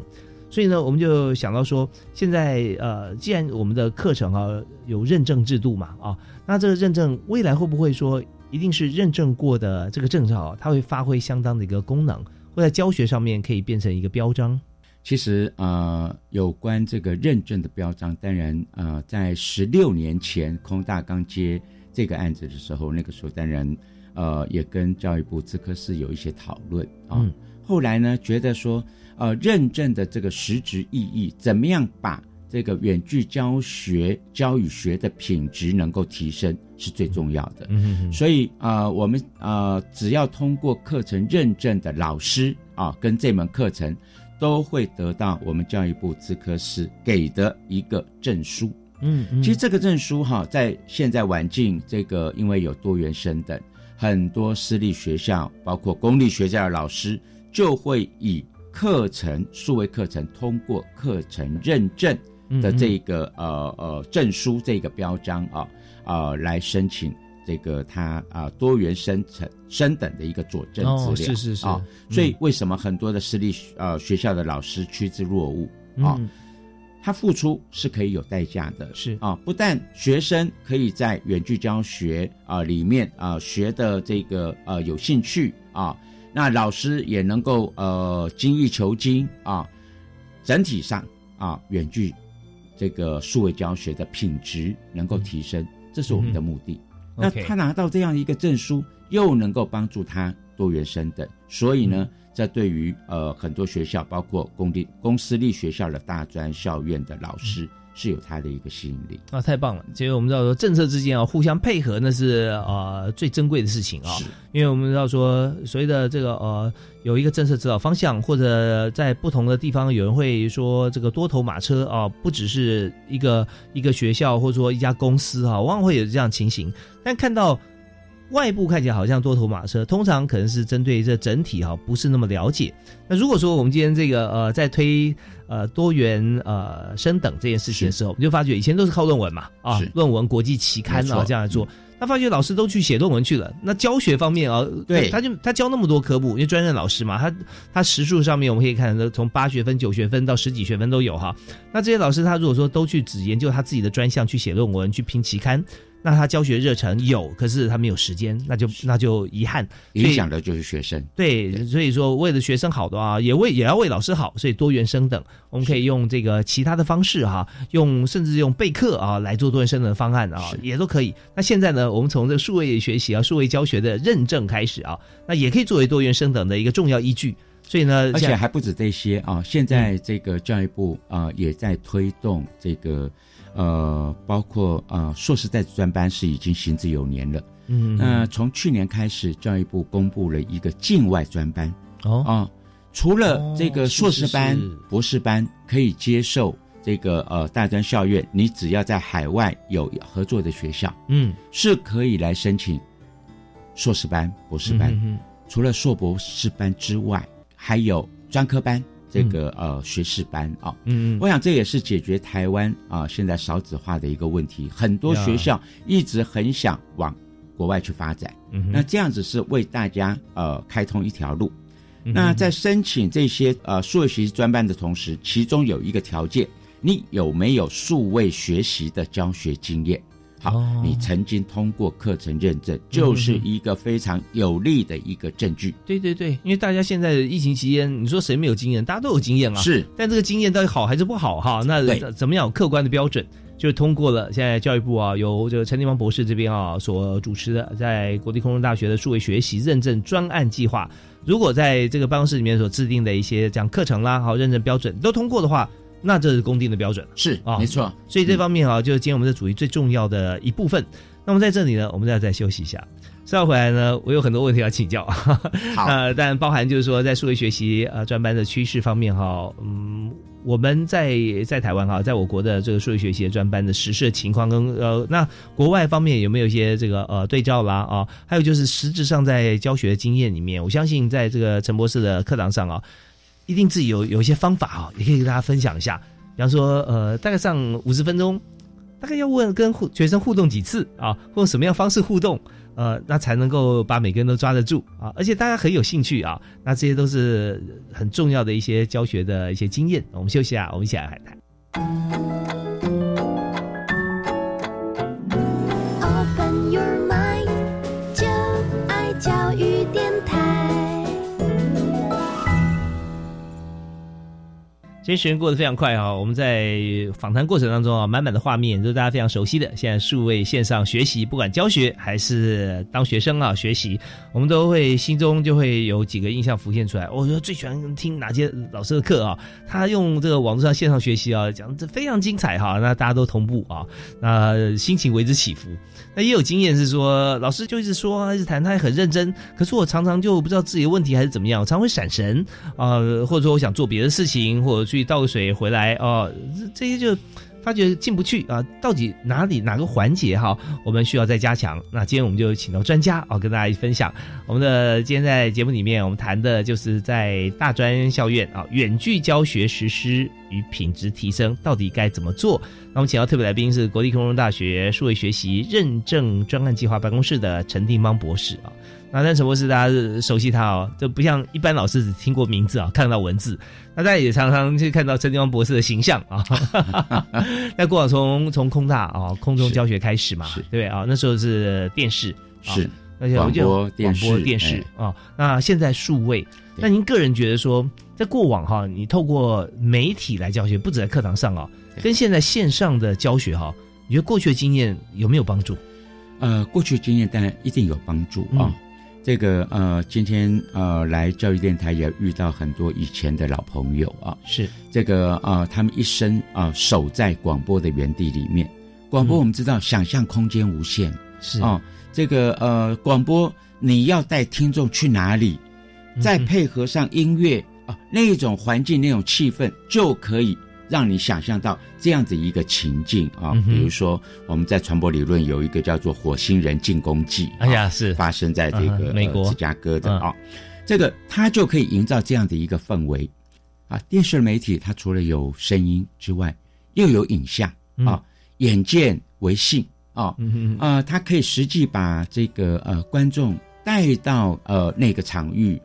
Speaker 1: 所以呢，我们就想到说，现在呃，既然我们的课程啊有认证制度嘛，啊，那这个认证未来会不会说一定是认证过的这个证照，它会发挥相当的一个功能，会在教学上面可以变成一个标章？
Speaker 2: 其实呃，有关这个认证的标章，当然呃，在十六年前空大刚接这个案子的时候，那个时候当然呃也跟教育部资科室有一些讨论啊，后来呢觉得说。呃，认证的这个实质意义，怎么样把这个远距教学教与学的品质能够提升，是最重要的。嗯，所以啊，我们啊，只要通过课程认证的老师啊，跟这门课程都会得到我们教育部资科室给的一个证书。嗯，其实这个证书哈，在现在晚境这个，因为有多元生等，很多私立学校，包括公立学校的老师，就会以课程数位课程通过课程认证的这个呃呃证书这个标章啊啊来申请这个他啊多元生成升等的一个佐证资料
Speaker 1: 是是是啊，
Speaker 2: 所以为什么很多的私立呃学校的老师趋之若鹜啊？他付出是可以有代价的，
Speaker 1: 是
Speaker 2: 啊，不但学生可以在远距教学啊里面啊学的这个呃有兴趣啊。那老师也能够呃精益求精啊，整体上啊远距这个数位教学的品质能够提升，这是我们的目的。那他拿到这样一个证书，又能够帮助他多元升等，所以呢，这对于呃很多学校，包括公立、公私立学校的大专校院的老师。是有它的一个吸引力
Speaker 1: 啊，太棒了！其实我们知道说政策之间啊互相配合，那是呃最珍贵的事情啊。因为我们知道说所谓的这个呃有一个政策指导方向，或者在不同的地方有人会说这个多头马车啊，不只是一个一个学校或者说一家公司哈，往往会有这样情形。但看到外部看起来好像多头马车，通常可能是针对这整体哈不是那么了解。那如果说我们今天这个呃在推。呃，多元呃升等这件事情的时候，我们就发觉以前都是靠论文嘛，啊，论文国际期刊啊这样来做。他发觉老师都去写论文去了，那教学方面啊，
Speaker 2: 对，
Speaker 1: 他就他教那么多科目，因为专任老师嘛，他他时数上面我们可以看到从八学分、九学分到十几学分都有哈。那这些老师他如果说都去只研究他自己的专项去写论文去评期刊，那他教学热忱有，可是他没有时间，那就那就遗憾，
Speaker 2: 影响的就是学生。
Speaker 1: 对，所以说为了学生好的话，也为也要为老师好，所以多元升等，我们可以用这个其他的方式哈，用甚至用备课啊来做多元升等的方案啊，也都可以。那现在呢，我们从这个数位学习啊、数位教学的认证开始啊，那也可以作为多元升等的一个重要依据。所以呢，
Speaker 2: 而且还不止这些啊，现在这个教育部啊也在推动这个。呃，包括啊，硕士在职专班是已经行之有年了。嗯，那从去年开始，教育部公布了一个境外专班。哦啊，除了这个硕士班、博士班可以接受这个呃大专校院，你只要在海外有合作的学校，嗯，是可以来申请硕士班、博士班。嗯除了硕博士班之外，还有专科班。这个呃学士班啊，嗯，我想这也是解决台湾啊现在少子化的一个问题。很多学校一直很想往国外去发展，嗯，那这样子是为大家呃开通一条路。那在申请这些呃数位学习专班的同时，其中有一个条件，你有没有数位学习的教学经验？好，你曾经通过课程认证，就是一个非常有利的一个证据。
Speaker 1: 对对对，因为大家现在疫情期间，你说谁没有经验？大家都有经验啊。
Speaker 2: 是，
Speaker 1: 但这个经验到底好还是不好？哈，那怎么样有客观的标准？就是通过了现在教育部啊，由这个陈立芳博士这边啊所主持的，在国立空中大学的数位学习认证专案计划，如果在这个办公室里面所制定的一些讲课程啦，好认证标准都通过的话。那这是公定的标准，
Speaker 2: 是啊，没错。
Speaker 1: 所以这方面啊，就是今天我们的主题最重要的一部分。那么在这里呢，我们再再休息一下。稍后回来呢，我有很多问题要请教。
Speaker 2: 好，(laughs)
Speaker 1: 呃，但包含就是说，在数位学习呃专班的趋势方面哈，嗯，我们在在台湾哈，在我国的这个数位学习专班的实施情况跟呃，那国外方面有没有一些这个呃对照啦啊？还有就是实质上在教学经验里面，我相信在这个陈博士的课堂上啊。一定自己有有一些方法啊，也可以跟大家分享一下。比方说，呃，大概上五十分钟，大概要问跟学生互动几次啊，用什么样方式互动，呃，那才能够把每个人都抓得住啊，而且大家很有兴趣啊，那这些都是很重要的一些教学的一些经验。我们休息啊，我们一起来谈。今天时间过得非常快哈，我们在访谈过程当中啊，满满的画面都是大家非常熟悉的。现在数位线上学习，不管教学还是当学生啊学习，我们都会心中就会有几个印象浮现出来。我说最喜欢听哪些老师的课啊？他用这个网络上线上学习啊，讲这非常精彩哈，那大家都同步啊，那心情为之起伏。那也有经验是说，老师就一直说，一直谈，他也很认真。可是我常常就不知道自己的问题还是怎么样，我常会闪神啊，或者说我想做别的事情，或者去倒个水回来哦，这些就发觉进不去啊。到底哪里哪个环节哈，我们需要再加强？那今天我们就请到专家啊，跟大家分享。我们的今天在节目里面，我们谈的就是在大专校院啊，远距教学实施与品质提升到底该怎么做？那我们请到特别来宾是国立空中大学数位学习认证专案计划办公室的陈定邦博士啊。那但陈博士大家熟悉他哦，就不像一般老师只听过名字啊，看到文字。那大家也常常去看到陈定邦博士的形象啊。(laughs) 那过往从从空大啊空中教学开始嘛，对不对啊？那时候是电视
Speaker 2: 是，
Speaker 1: 而且
Speaker 2: 广播电视
Speaker 1: 电视啊。那现在数位，那您个人觉得说，在过往哈，你透过媒体来教学，不止在课堂上啊。跟现在线上的教学哈，你觉得过去的经验有没有帮助？
Speaker 2: 呃，过去的经验当然一定有帮助啊。这个呃，今天呃来教育电台也遇到很多以前的老朋友啊。
Speaker 1: 是
Speaker 2: 这个呃，他们一生啊守在广播的原地里面。广播我们知道，想象空间无限
Speaker 1: 是
Speaker 2: 啊。这个呃，广播你要带听众去哪里，再配合上音乐啊，那种环境那种气氛就可以。让你想象到这样子一个情境啊，比如说我们在传播理论有一个叫做火星人进攻记，
Speaker 1: 哎呀，是
Speaker 2: 发生在这个
Speaker 1: 美国
Speaker 2: 芝加哥的啊，这个它就可以营造这样的一个氛围啊。电视媒体它除了有声音之外，又有影像啊，眼见为信啊，啊，它可以实际把这个呃观众带到呃那个场域，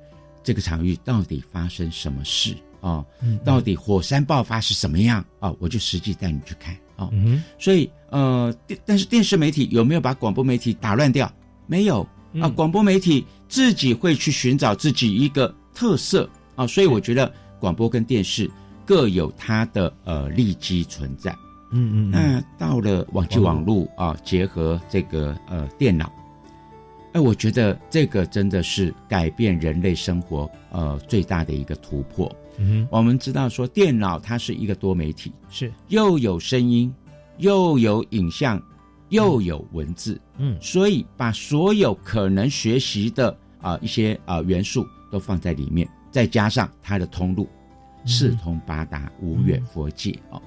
Speaker 2: 这个场域到底发生什么事？哦，到底火山爆发是什么样啊？我就实际带你去看哦，所以呃，但是电视媒体有没有把广播媒体打乱掉？没有啊，广播媒体自己会去寻找自己一个特色啊，所以我觉得广播跟电视各有它的呃利基存在。
Speaker 1: 嗯嗯，
Speaker 2: 那到了网际网络啊，结合这个呃电脑，哎，我觉得这个真的是改变人类生活呃最大的一个突破。
Speaker 1: 嗯，
Speaker 2: 我们知道说电脑它是一个多媒体，
Speaker 1: 是
Speaker 2: 又有声音，又有影像，又有文字，
Speaker 1: 嗯，
Speaker 2: 所以把所有可能学习的啊一些啊元素都放在里面，再加上它的通路。四通八达，无远佛界哦。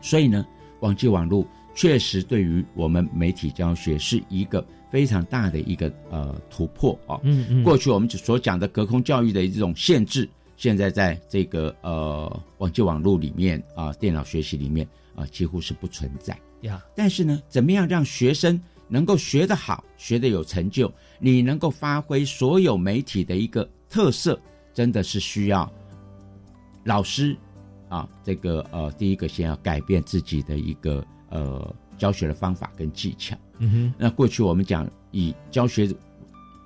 Speaker 2: 所以呢，网际网络确实对于我们媒体教学是一个非常大的一个呃突破哦。
Speaker 1: 嗯嗯。
Speaker 2: 过去我们所讲的隔空教育的这种限制，现在在这个呃网际网络里面啊，电脑学习里面啊，几乎是不存在
Speaker 1: 呀。
Speaker 2: 但是呢，怎么样让学生能够学得好，学得有成就？你能够发挥所有媒体的一个特色，真的是需要。老师，啊，这个呃，第一个先要改变自己的一个呃教学的方法跟技巧。
Speaker 1: 嗯哼，
Speaker 2: 那过去我们讲以教学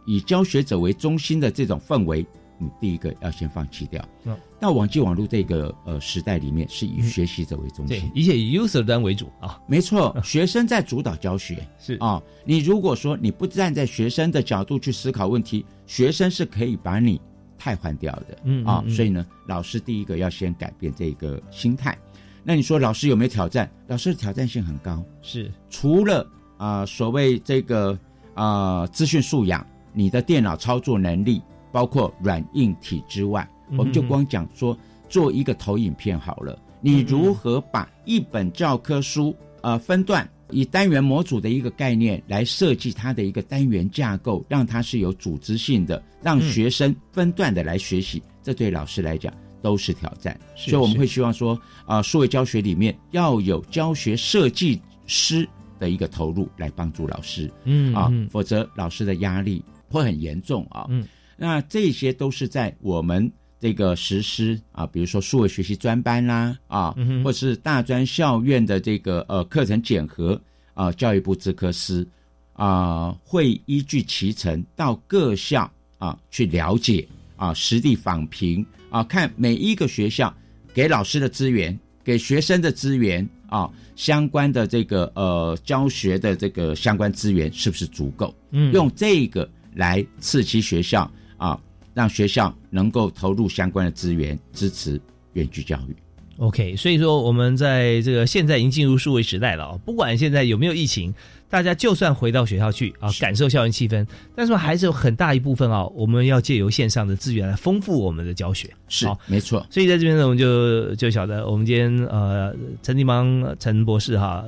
Speaker 2: 以教学者为中心的这种氛围，嗯，第一个要先放弃掉。
Speaker 1: 嗯，
Speaker 2: 那网际网络这个呃时代里面，是以学习者为中心，
Speaker 1: 一切以 user 端为主啊。
Speaker 2: 没错，(laughs) 学生在主导教学
Speaker 1: 是
Speaker 2: 啊。你如果说你不站在学生的角度去思考问题，学生是可以把你。替换掉的，
Speaker 1: 嗯
Speaker 2: 啊，所以呢，老师第一个要先改变这个心态。那你说老师有没有挑战？老师的挑战性很高，
Speaker 1: 是
Speaker 2: 除了啊所谓这个啊资讯素养，你的电脑操作能力，包括软硬体之外，我们就光讲说做一个投影片好了，你如何把一本教科书呃分段。以单元模组的一个概念来设计它的一个单元架构，让它是有组织性的，让学生分段的来学习，这对老师来讲都是挑战。所以我们会希望说，啊，数位教学里面要有教学设计师的一个投入来帮助老师，
Speaker 1: 嗯
Speaker 2: 啊，否则老师的压力会很严重啊。
Speaker 1: 嗯，
Speaker 2: 那这些都是在我们。这个实施啊，比如说数位学习专班啦，啊，或是大专校院的这个呃课程检核啊，教育部资科司啊，会依据其程到各校啊去了解啊，实地访评啊，看每一个学校给老师的资源、给学生的资源啊，相关的这个呃教学的这个相关资源是不是足够？
Speaker 1: 嗯，
Speaker 2: 用这个来刺激学校啊。让学校能够投入相关的资源，支持远距教育。
Speaker 1: OK，所以说我们在这个现在已经进入数位时代了啊，不管现在有没有疫情，大家就算回到学校去啊，感受校园气氛，但是还是有很大一部分啊，我们要借由线上的资源来丰富我们的教学。
Speaker 2: 是，没错。
Speaker 1: 所以在这边呢，我们就就晓得，我们今天呃，陈立邦陈博士哈。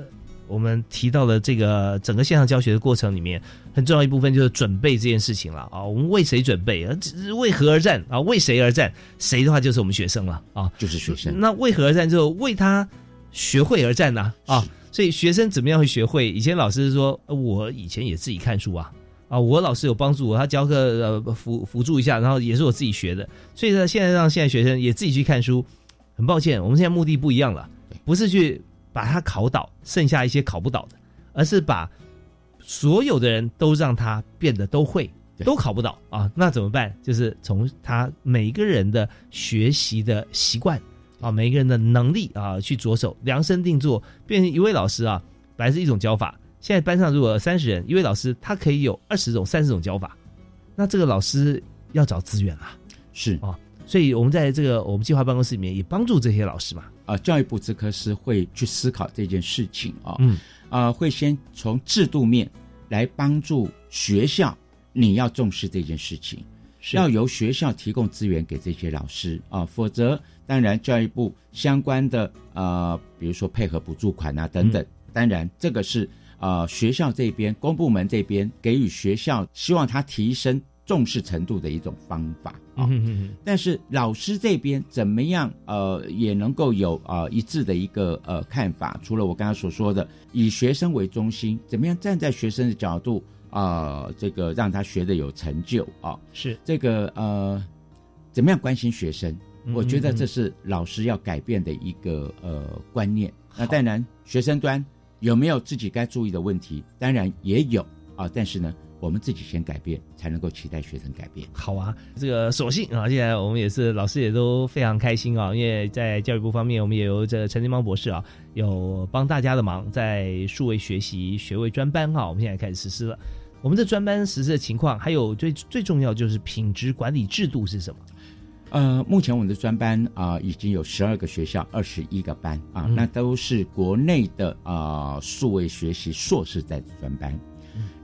Speaker 1: 我们提到了这个整个线上教学的过程里面，很重要一部分就是准备这件事情了啊。我们为谁准备啊？为何而战啊？为谁而战？谁的话就是我们学生了啊，
Speaker 2: 就是学生。
Speaker 1: 那为何而战？就为他学会而战呢啊。所以学生怎么样会学会？以前老师说，我以前也自己看书啊啊，我老师有帮助我，他教课呃辅辅助一下，然后也是我自己学的。所以呢，现在让现在学生也自己去看书，很抱歉，我们现在目的不一样了，不是去。把他考倒，剩下一些考不倒的，而是把所有的人都让他变得都会，都考不倒啊！那怎么办？就是从他每一个人的学习的习惯啊，每一个人的能力啊去着手量身定做，变成一位老师啊，本来是一种教法，现在班上如果三十人，一位老师他可以有二十种、三十种教法，那这个老师要找资源啊，
Speaker 2: 是
Speaker 1: 啊，所以我们在这个我们计划办公室里面也帮助这些老师嘛。
Speaker 2: 啊，教育部资科司会去思考这件事情啊，
Speaker 1: 嗯，
Speaker 2: 啊，会先从制度面来帮助学校，你要重视这件事情，是。要由学校提供资源给这些老师。啊，否则当然教育部相关的啊，比如说配合补助款啊等等，当然这个是啊学校这边公部门这边给予学校希望他提升。重视程度的一种方法啊，但是老师这边怎么样？呃，也能够有呃一致的一个呃看法。除了我刚刚所说的以学生为中心，怎么样站在学生的角度啊，这个让他学的有成就啊，
Speaker 1: 是
Speaker 2: 这个呃，怎么样关心学生我觉得这是老师要改变的一个呃观念。那当然，学生端有没有自己该注意的问题？当然也有啊，但是呢。我们自己先改变，才能够期待学生改变。
Speaker 1: 好啊，这个所幸啊，现在我们也是老师也都非常开心啊，因为在教育部方面，我们也有这陈金邦博士啊，有帮大家的忙，在数位学习学位专班哈，我们现在开始实施了。我们的专班实施的情况，还有最最重要就是品质管理制度是什么？
Speaker 2: 呃，目前我们的专班啊，已经有十二个学校，二十一个班啊，那都是国内的啊数位学习硕士在专班。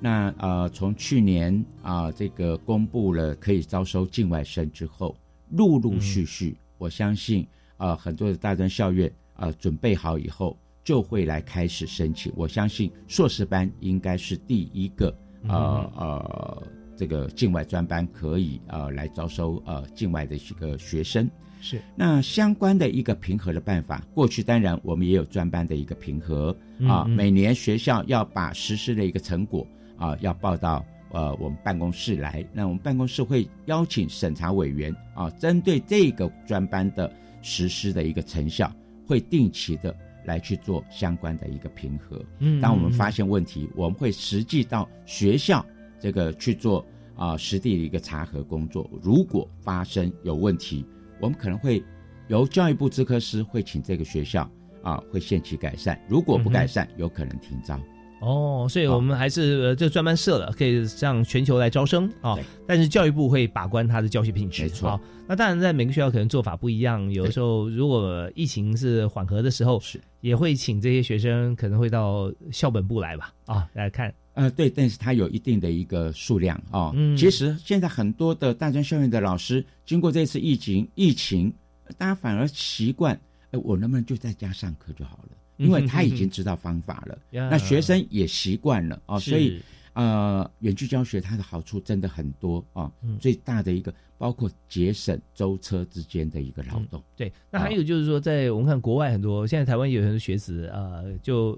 Speaker 2: 那呃，从去年啊，这个公布了可以招收境外生之后，陆陆续续，我相信啊，很多的大专校院啊，准备好以后就会来开始申请。我相信硕士班应该是第一个呃呃，这个境外专班可以呃来招收呃境外的一个学生。
Speaker 1: 是，
Speaker 2: 那相关的一个评核的办法，过去当然我们也有专班的一个评核啊，每年学校要把实施的一个成果啊，要报到呃我们办公室来，那我们办公室会邀请审查委员啊，针对这个专班的实施的一个成效，会定期的来去做相关的一个评核。嗯，当我们发现问题，我们会实际到学校这个去做啊实地的一个查核工作，如果发生有问题。我们可能会由教育部资科师会请这个学校啊，会限期改善。如果不改善，有可能停招。
Speaker 1: 哦，所以我们还是这专班设了，可以向全球来招生啊。但是教育部会把关他的教学品质。
Speaker 2: 没错。
Speaker 1: 那当然，在每个学校可能做法不一样。有的时候，如果疫情是缓和的时候，
Speaker 2: 是
Speaker 1: 也会请这些学生可能会到校本部来吧？啊，来看。
Speaker 2: 呃，对，但是它有一定的一个数量啊。嗯，其实现在很多的大专校院的老师，经过这次疫情，疫情，大家反而习惯，哎，我能不能就在家上课就好了？因为他已经知道方法了，那学生也习惯了啊。所以，呃，远距教学它的好处真的很多啊。最大的一个，包括节省舟车之间的一个劳动。
Speaker 1: 对，那还有就是说，在我们看国外很多，现在台湾也有很多学子啊，就。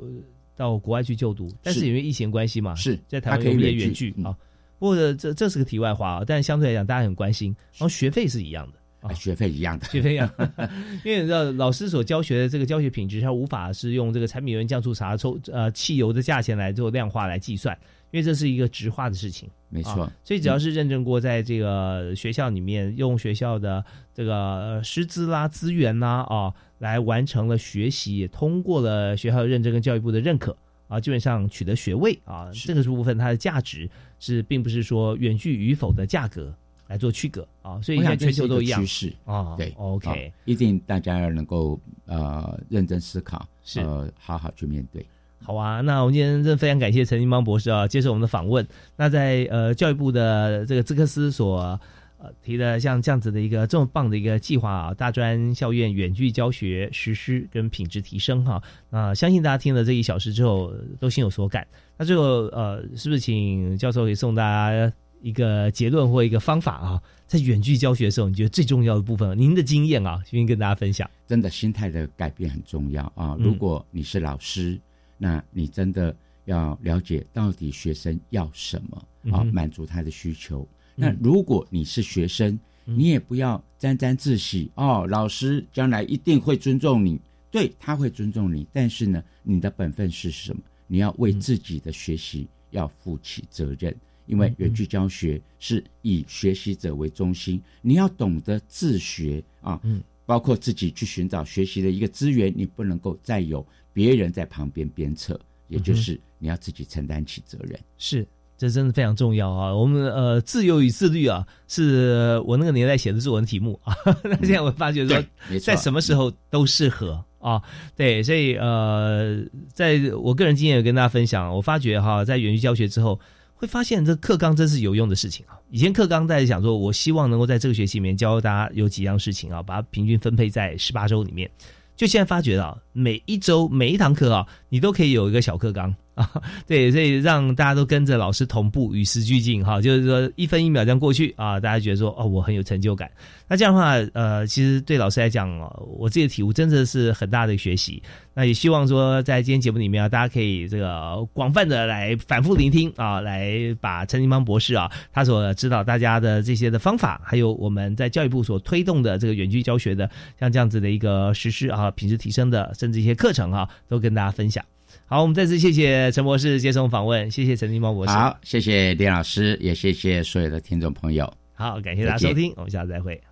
Speaker 1: 到国外去就读，但是因为疫情关系嘛，
Speaker 2: 是
Speaker 1: 在台湾可以远距啊。不过这这是个题外话啊，但是相对来讲，大家很关心。然后学费是一样的
Speaker 2: 啊，学费一样的，
Speaker 1: 学费一样。(laughs) 因为你知道，老师所教学的这个教学品质，它无法是用这个柴米油盐酱醋茶抽呃汽油的价钱来做量化来计算，因为这是一个直化的事情。
Speaker 2: 没错，
Speaker 1: 所以只要是认证过，在这个学校里面用学校的这个师资啦、资源啦啊。来完成了学习，也通过了学校的认证跟教育部的认可啊，基本上取得学位啊，这个部分它的价值是并不是说远距与否的价格来做区隔啊，所以现在全球都一样
Speaker 2: 趋势
Speaker 1: 啊。
Speaker 2: 对
Speaker 1: ，OK，
Speaker 2: 一定大家要能够呃认真思考，
Speaker 1: 是
Speaker 2: 呃好好去面对。
Speaker 1: 好啊，那我们今天真的非常感谢陈金邦博士啊接受我们的访问。那在呃教育部的这个资科司所。提的像这样子的一个这么棒的一个计划啊，大专校院远距教学实施跟品质提升哈，那相信大家听了这一小时之后都心有所感。那最后呃，是不是请教授给送大家一个结论或一个方法啊？在远距教学的时候，你觉得最重要的部分，您的经验啊，愿意跟大家分享。
Speaker 2: 真的心态的改变很重要啊！如果你是老师，那你真的要了解到底学生要什么啊，满足他的需求。那如果你是学生，你也不要沾沾自喜哦。老师将来一定会尊重你，对他会尊重你。但是呢，你的本分是什么？你要为自己的学习要负起责任，因为远距教学是以学习者为中心。你要懂得自学啊，嗯，包括自己去寻找学习的一个资源，你不能够再有别人在旁边鞭策，也就是你要自己承担起责任。
Speaker 1: 是。这真的非常重要啊！我们呃，自由与自律啊，是我那个年代写的作文题目啊。(laughs) 那现在我发觉说，在什么时候都适合啊。对，所以呃，在我个人经验跟大家分享，我发觉哈，在远距教学之后，会发现这课纲真是有用的事情啊。以前课纲在讲说，我希望能够在这个学期里面教大家有几样事情啊，把它平均分配在十八周里面。就现在发觉到，每一周每一堂课啊，你都可以有一个小课纲。啊。(laughs) 对，所以让大家都跟着老师同步，与时俱进哈。就是说一分一秒这样过去啊，大家觉得说哦，我很有成就感。那这样的话，呃，其实对老师来讲，我自己的体悟真的是很大的学习。那也希望说，在今天节目里面啊，大家可以这个广泛的来反复聆听啊，来把陈金邦博士啊他所指导大家的这些的方法，还有我们在教育部所推动的这个远距教学的像这样子的一个实施啊，品质提升的，甚至一些课程啊，都跟大家分享。好，我们再次谢谢陈博士接受访问，谢谢陈金茂博士。
Speaker 2: 好，谢谢丁老师，也谢谢所有的听众朋友。
Speaker 1: 好，感谢大家收听，我们下次再会。